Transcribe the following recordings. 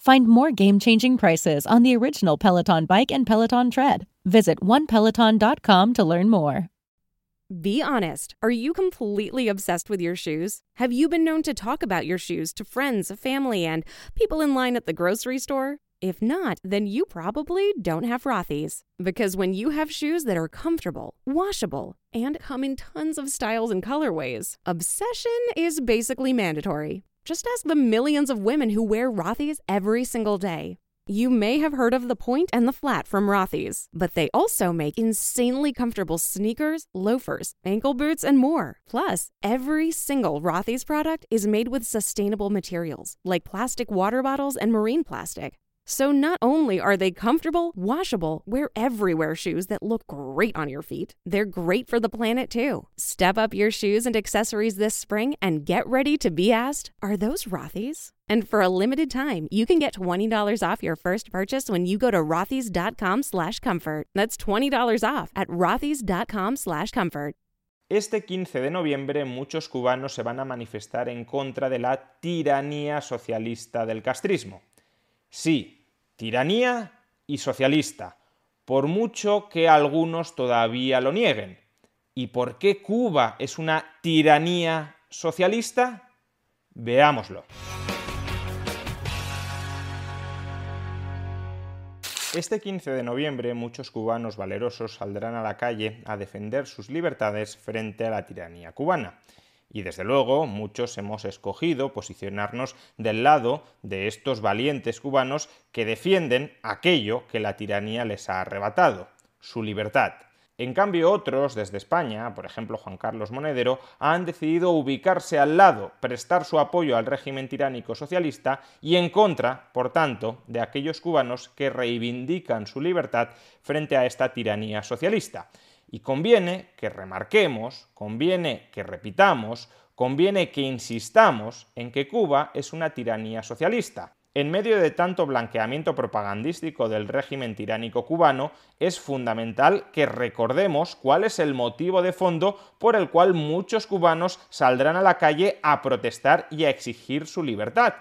Find more game changing prices on the original Peloton bike and Peloton tread. Visit onepeloton.com to learn more. Be honest. Are you completely obsessed with your shoes? Have you been known to talk about your shoes to friends, family, and people in line at the grocery store? If not, then you probably don't have Rothy's. Because when you have shoes that are comfortable, washable, and come in tons of styles and colorways, obsession is basically mandatory. Just ask the millions of women who wear Rothy's every single day. You may have heard of the Point and the Flat from Rothy's, but they also make insanely comfortable sneakers, loafers, ankle boots, and more. Plus, every single Rothy's product is made with sustainable materials like plastic water bottles and marine plastic. So not only are they comfortable, washable, wear everywhere shoes that look great on your feet, they're great for the planet too. Step up your shoes and accessories this spring and get ready to be asked, are those Rothy's? And for a limited time, you can get $20 off your first purchase when you go to rothys.com slash comfort. That's $20 off at rothys.com slash comfort. Este 15 de noviembre muchos cubanos se van a manifestar en contra de la tiranía socialista del castrismo. Sí, tiranía y socialista, por mucho que algunos todavía lo nieguen. ¿Y por qué Cuba es una tiranía socialista? Veámoslo. Este 15 de noviembre muchos cubanos valerosos saldrán a la calle a defender sus libertades frente a la tiranía cubana. Y desde luego muchos hemos escogido posicionarnos del lado de estos valientes cubanos que defienden aquello que la tiranía les ha arrebatado, su libertad. En cambio, otros desde España, por ejemplo Juan Carlos Monedero, han decidido ubicarse al lado, prestar su apoyo al régimen tiránico socialista y en contra, por tanto, de aquellos cubanos que reivindican su libertad frente a esta tiranía socialista. Y conviene que remarquemos, conviene que repitamos, conviene que insistamos en que Cuba es una tiranía socialista. En medio de tanto blanqueamiento propagandístico del régimen tiránico cubano, es fundamental que recordemos cuál es el motivo de fondo por el cual muchos cubanos saldrán a la calle a protestar y a exigir su libertad.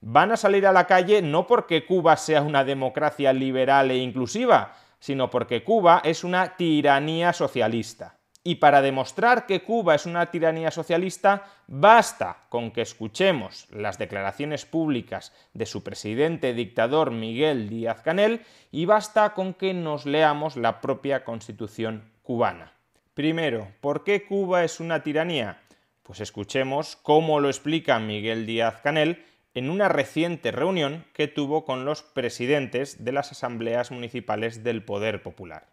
Van a salir a la calle no porque Cuba sea una democracia liberal e inclusiva, sino porque Cuba es una tiranía socialista. Y para demostrar que Cuba es una tiranía socialista, basta con que escuchemos las declaraciones públicas de su presidente dictador Miguel Díaz Canel y basta con que nos leamos la propia constitución cubana. Primero, ¿por qué Cuba es una tiranía? Pues escuchemos cómo lo explica Miguel Díaz Canel en una reciente reunión que tuvo con los presidentes de las asambleas municipales del Poder Popular.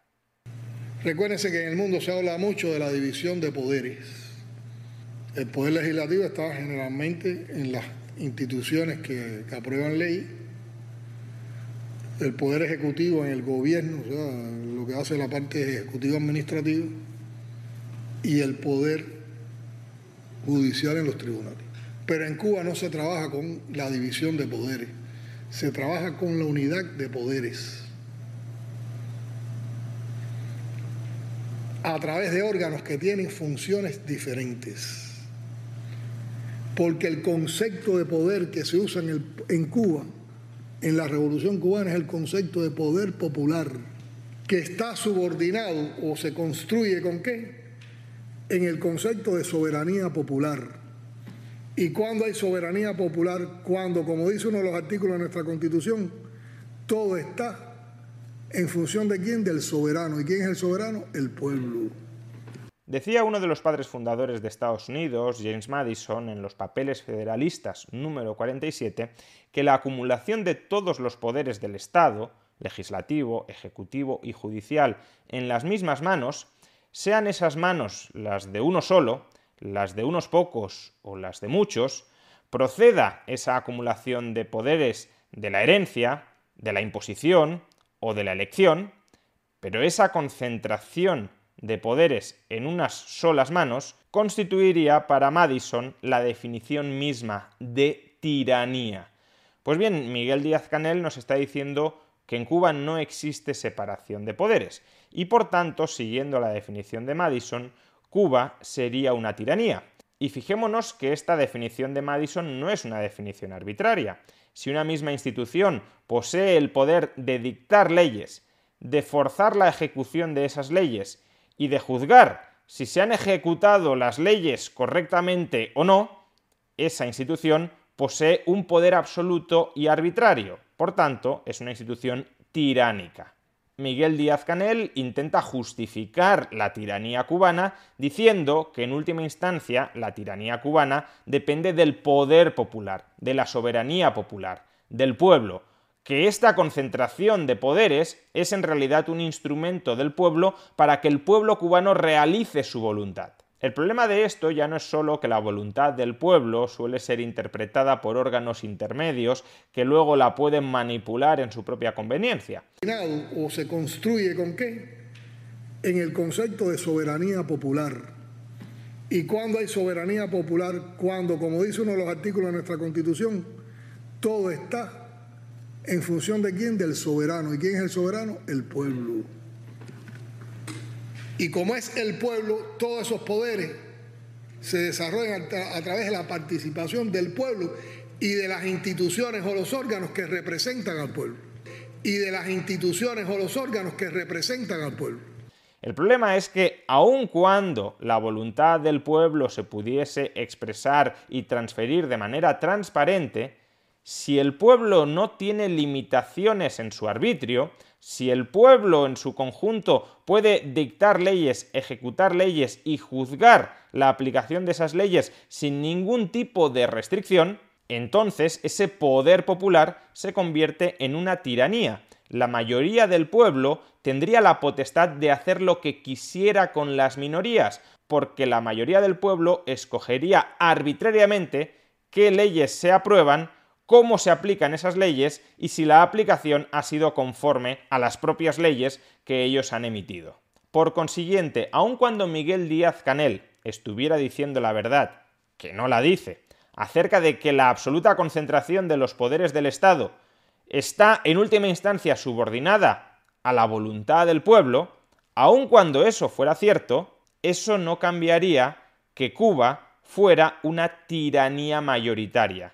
Recuérdense que en el mundo se habla mucho de la división de poderes. El poder legislativo está generalmente en las instituciones que, aprueban ley, el poder ejecutivo en el gobierno, o sea, lo que hace la parte ejecutiva administrativa, y el poder judicial en los tribunales. Pero en Cuba no se trabaja con la división de poderes, se trabaja con la unidad de poderes. a través de órganos que tienen funciones diferentes. Porque el concepto de poder que se usa en, en Cuba, en la Revolución cubana, es el concepto de poder popular, que está subordinado o se construye con qué? En el concepto de soberanía popular. ¿Y cuando hay soberanía popular? Cuando, como dice uno de los artículos de nuestra Constitución, todo está en función de quién, del soberano. ¿Y quién es el soberano? El pueblo. Decía uno de los padres fundadores de Estados Unidos, James Madison, en los Papeles Federalistas número 47, que la acumulación de todos los poderes del Estado, legislativo, ejecutivo y judicial, en las mismas manos, sean esas manos las de uno solo, las de unos pocos o las de muchos, proceda esa acumulación de poderes de la herencia, de la imposición, o de la elección, pero esa concentración de poderes en unas solas manos constituiría para Madison la definición misma de tiranía. Pues bien, Miguel Díaz Canel nos está diciendo que en Cuba no existe separación de poderes y por tanto, siguiendo la definición de Madison, Cuba sería una tiranía. Y fijémonos que esta definición de Madison no es una definición arbitraria si una misma institución posee el poder de dictar leyes, de forzar la ejecución de esas leyes y de juzgar si se han ejecutado las leyes correctamente o no, esa institución posee un poder absoluto y arbitrario. Por tanto, es una institución tiránica. Miguel Díaz Canel intenta justificar la tiranía cubana diciendo que en última instancia la tiranía cubana depende del poder popular, de la soberanía popular, del pueblo, que esta concentración de poderes es en realidad un instrumento del pueblo para que el pueblo cubano realice su voluntad. El problema de esto ya no es solo que la voluntad del pueblo suele ser interpretada por órganos intermedios que luego la pueden manipular en su propia conveniencia. ¿O se construye con qué? En el concepto de soberanía popular. ¿Y cuando hay soberanía popular? Cuando, como dice uno de los artículos de nuestra Constitución, todo está en función de quién? Del soberano. ¿Y quién es el soberano? El pueblo. Y como es el pueblo, todos esos poderes se desarrollan a, través de la participación del pueblo y de las instituciones o los órganos que representan al pueblo. Y de las instituciones o los órganos que representan al pueblo. El problema es que aun cuando la voluntad del pueblo se pudiese expresar y transferir de manera transparente, si el pueblo no tiene limitaciones en su arbitrio, si el pueblo en su conjunto puede dictar leyes, ejecutar leyes y juzgar la aplicación de esas leyes sin ningún tipo de restricción, entonces ese poder popular se convierte en una tiranía. La mayoría del pueblo tendría la potestad de hacer lo que quisiera con las minorías, porque la mayoría del pueblo escogería arbitrariamente qué leyes se aprueban cómo se aplican esas leyes y si la aplicación ha sido conforme a las propias leyes que ellos han emitido. Por consiguiente, aun cuando Miguel Díaz Canel estuviera diciendo la verdad, que no la dice, acerca de que la absoluta concentración de los poderes del Estado está en última instancia subordinada a la voluntad del pueblo, aun cuando eso fuera cierto, eso no cambiaría que Cuba fuera una tiranía mayoritaria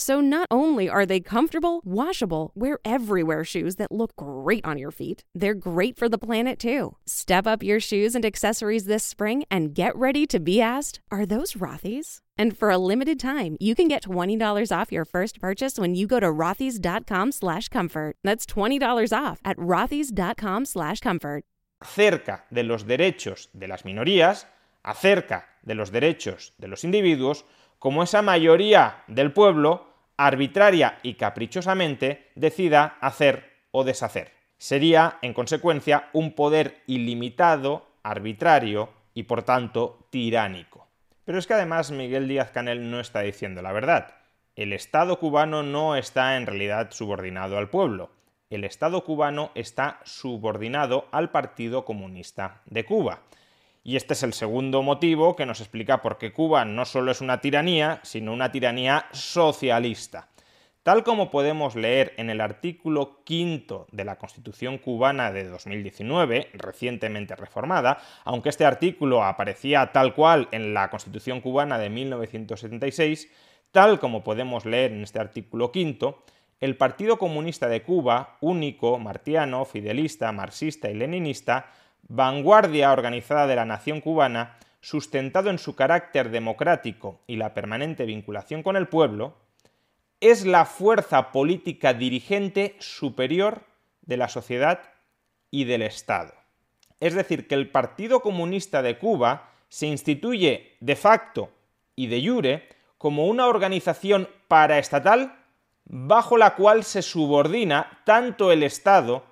So not only are they comfortable, washable, wear everywhere shoes that look great on your feet, they're great for the planet too. Step up your shoes and accessories this spring and get ready to be asked, are those Rothy's? And for a limited time, you can get $20 off your first purchase when you go to rothys.com slash comfort. That's $20 off at rothys.com slash comfort. acerca de los derechos de las minorías, acerca de los derechos de los individuos, como esa mayoría del pueblo arbitraria y caprichosamente decida hacer o deshacer. Sería, en consecuencia, un poder ilimitado, arbitrario y, por tanto, tiránico. Pero es que además Miguel Díaz Canel no está diciendo la verdad. El Estado cubano no está en realidad subordinado al pueblo. El Estado cubano está subordinado al Partido Comunista de Cuba. Y este es el segundo motivo que nos explica por qué Cuba no solo es una tiranía, sino una tiranía socialista. Tal como podemos leer en el artículo quinto de la Constitución cubana de 2019, recientemente reformada, aunque este artículo aparecía tal cual en la Constitución cubana de 1976, tal como podemos leer en este artículo quinto, el Partido Comunista de Cuba, único, martiano, fidelista, marxista y leninista, vanguardia organizada de la nación cubana, sustentado en su carácter democrático y la permanente vinculación con el pueblo, es la fuerza política dirigente superior de la sociedad y del Estado. Es decir, que el Partido Comunista de Cuba se instituye de facto y de jure como una organización paraestatal bajo la cual se subordina tanto el Estado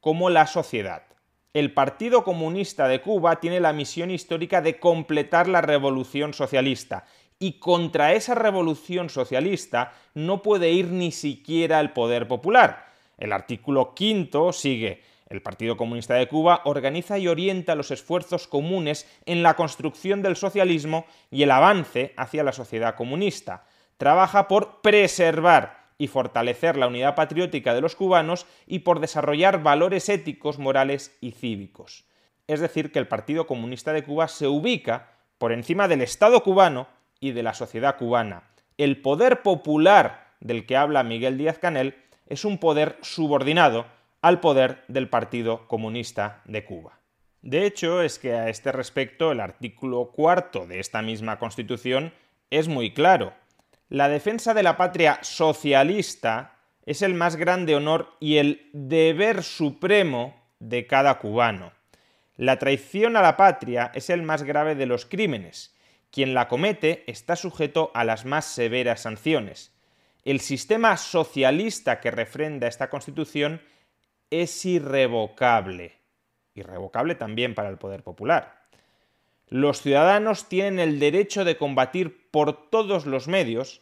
como la sociedad el Partido Comunista de Cuba tiene la misión histórica de completar la revolución socialista y contra esa revolución socialista no puede ir ni siquiera el poder popular. El artículo quinto sigue. El Partido Comunista de Cuba organiza y orienta los esfuerzos comunes en la construcción del socialismo y el avance hacia la sociedad comunista. Trabaja por preservar y fortalecer la unidad patriótica de los cubanos y por desarrollar valores éticos, morales y cívicos. Es decir, que el Partido Comunista de Cuba se ubica por encima del Estado cubano y de la sociedad cubana. El poder popular del que habla Miguel Díaz Canel es un poder subordinado al poder del Partido Comunista de Cuba. De hecho, es que a este respecto el artículo cuarto de esta misma Constitución es muy claro la defensa de la patria socialista es el más grande honor y el deber supremo de cada cubano. La traición a la patria es el más grave de los crímenes. Quien la comete está sujeto a las más severas sanciones. El sistema socialista que refrenda esta Constitución es irrevocable. Irrevocable también para el poder popular. Los ciudadanos tienen el derecho de combatir por todos los medios,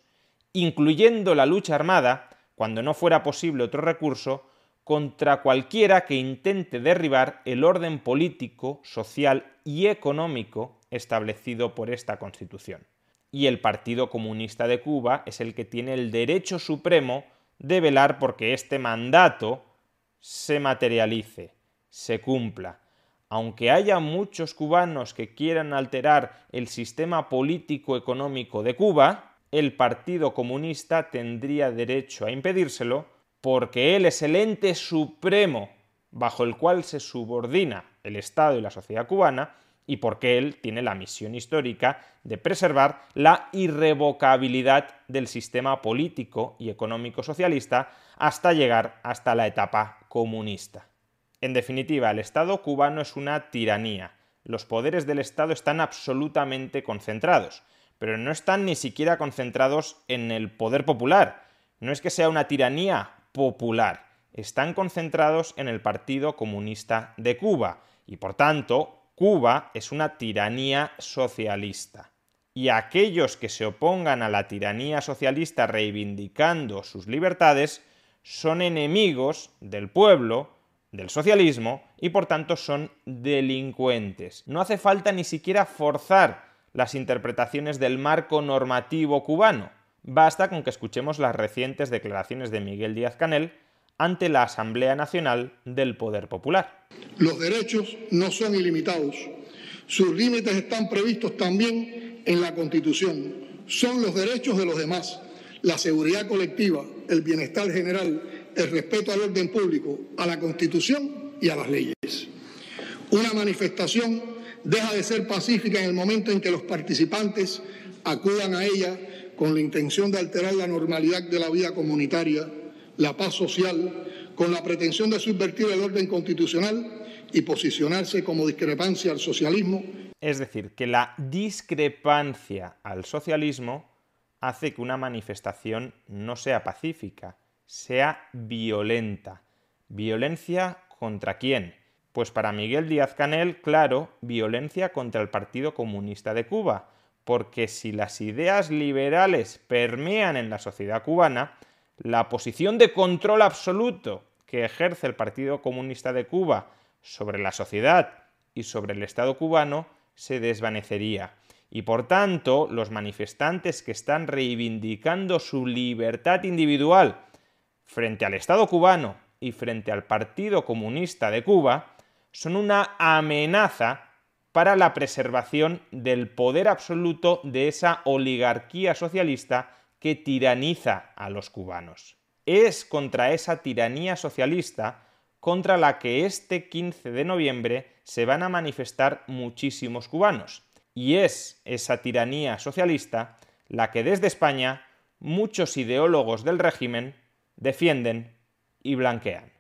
incluyendo la lucha armada, cuando no fuera posible otro recurso, contra cualquiera que intente derribar el orden político, social y económico establecido por esta Constitución. Y el Partido Comunista de Cuba es el que tiene el derecho supremo de velar porque este mandato se materialice, se cumpla, aunque haya muchos cubanos que quieran alterar el sistema político-económico de Cuba, el Partido Comunista tendría derecho a impedírselo porque él es el ente supremo bajo el cual se subordina el Estado y la sociedad cubana y porque él tiene la misión histórica de preservar la irrevocabilidad del sistema político y económico socialista hasta llegar hasta la etapa comunista. En definitiva, el Estado cubano es una tiranía. Los poderes del Estado están absolutamente concentrados, pero no están ni siquiera concentrados en el poder popular. No es que sea una tiranía popular, están concentrados en el Partido Comunista de Cuba y por tanto Cuba es una tiranía socialista. Y aquellos que se opongan a la tiranía socialista reivindicando sus libertades son enemigos del pueblo, del socialismo y por tanto son delincuentes. No hace falta ni siquiera forzar las interpretaciones del marco normativo cubano. Basta con que escuchemos las recientes declaraciones de Miguel Díaz Canel ante la Asamblea Nacional del Poder Popular. Los derechos no son ilimitados. Sus límites están previstos también en la Constitución. Son los derechos de los demás, la seguridad colectiva, el bienestar general, el respeto al orden público, a la Constitución y a las leyes. Una manifestación deja de ser pacífica en el momento en que los participantes acudan a ella con la intención de alterar la normalidad de la vida comunitaria, la paz social, con la pretensión de subvertir el orden constitucional y posicionarse como discrepancia al socialismo. Es decir, que la discrepancia al socialismo hace que una manifestación no sea pacífica, sea violenta. ¿Violencia contra quién? Pues para Miguel Díaz Canel, claro, violencia contra el Partido Comunista de Cuba, porque si las ideas liberales permean en la sociedad cubana, la posición de control absoluto que ejerce el Partido Comunista de Cuba sobre la sociedad y sobre el Estado cubano se desvanecería. Y por tanto, los manifestantes que están reivindicando su libertad individual frente al Estado cubano y frente al Partido Comunista de Cuba son una amenaza para la preservación del poder absoluto de esa oligarquía socialista que tiraniza a los cubanos. Es contra esa tiranía socialista contra la que este 15 de noviembre se van a manifestar muchísimos cubanos. Y es esa tiranía socialista la que desde España muchos ideólogos del régimen defienden y blanquean.